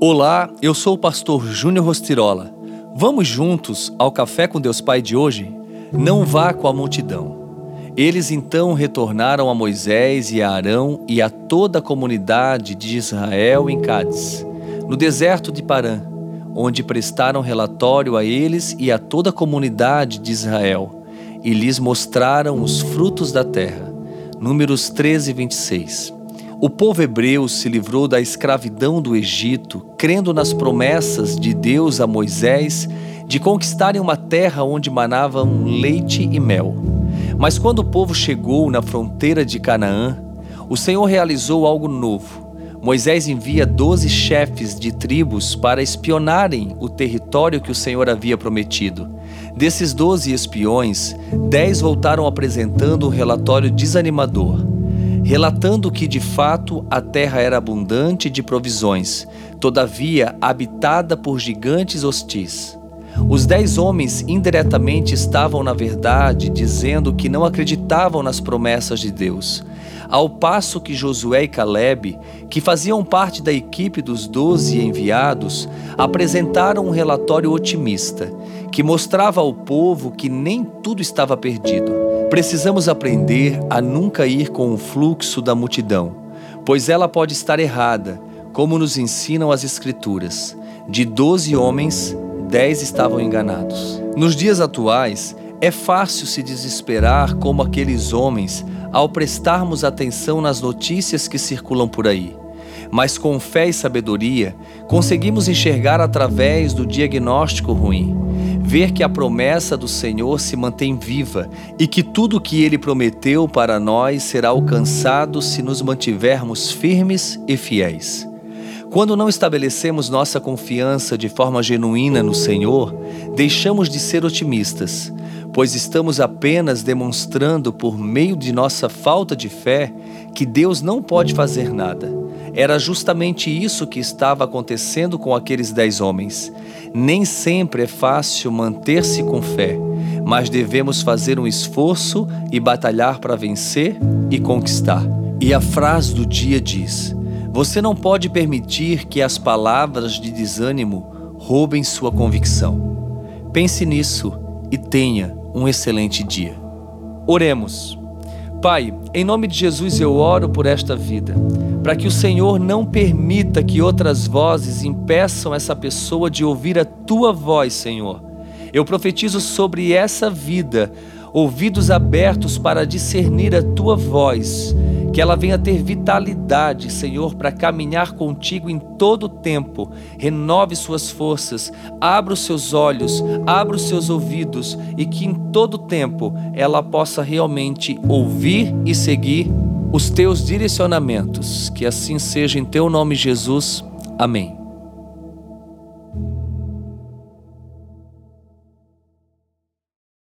Olá, eu sou o pastor Júnior Rostirola. Vamos juntos ao Café com Deus Pai de hoje? Não vá com a multidão. Eles então retornaram a Moisés e a Arão e a toda a comunidade de Israel em Cádiz, no deserto de Parã, onde prestaram relatório a eles e a toda a comunidade de Israel, e lhes mostraram os frutos da terra. Números 13, 26. O povo hebreu se livrou da escravidão do Egito, crendo nas promessas de Deus a Moisés de conquistarem uma terra onde manavam leite e mel. Mas quando o povo chegou na fronteira de Canaã, o Senhor realizou algo novo. Moisés envia doze chefes de tribos para espionarem o território que o Senhor havia prometido. Desses doze espiões, dez voltaram apresentando um relatório desanimador relatando que de fato a terra era abundante de provisões, todavia habitada por gigantes hostis. Os dez homens indiretamente estavam, na verdade, dizendo que não acreditavam nas promessas de Deus, ao passo que Josué e Caleb, que faziam parte da equipe dos doze enviados, apresentaram um relatório otimista, que mostrava ao povo que nem tudo estava perdido Precisamos aprender a nunca ir com o fluxo da multidão, pois ela pode estar errada, como nos ensinam as Escrituras. De doze homens, dez estavam enganados. Nos dias atuais, é fácil se desesperar como aqueles homens ao prestarmos atenção nas notícias que circulam por aí. Mas com fé e sabedoria, conseguimos enxergar através do diagnóstico ruim ver que a promessa do Senhor se mantém viva e que tudo o que ele prometeu para nós será alcançado se nos mantivermos firmes e fiéis. Quando não estabelecemos nossa confiança de forma genuína no Senhor, deixamos de ser otimistas, pois estamos apenas demonstrando por meio de nossa falta de fé que Deus não pode fazer nada. Era justamente isso que estava acontecendo com aqueles dez homens. Nem sempre é fácil manter-se com fé, mas devemos fazer um esforço e batalhar para vencer e conquistar. E a frase do dia diz: Você não pode permitir que as palavras de desânimo roubem sua convicção. Pense nisso e tenha um excelente dia. Oremos. Pai, em nome de Jesus eu oro por esta vida, para que o Senhor não permita que outras vozes impeçam essa pessoa de ouvir a tua voz, Senhor. Eu profetizo sobre essa vida, ouvidos abertos para discernir a tua voz que ela venha ter vitalidade, Senhor, para caminhar contigo em todo o tempo. Renove suas forças, abra os seus olhos, abra os seus ouvidos e que em todo o tempo ela possa realmente ouvir e seguir os teus direcionamentos. Que assim seja em teu nome, Jesus. Amém.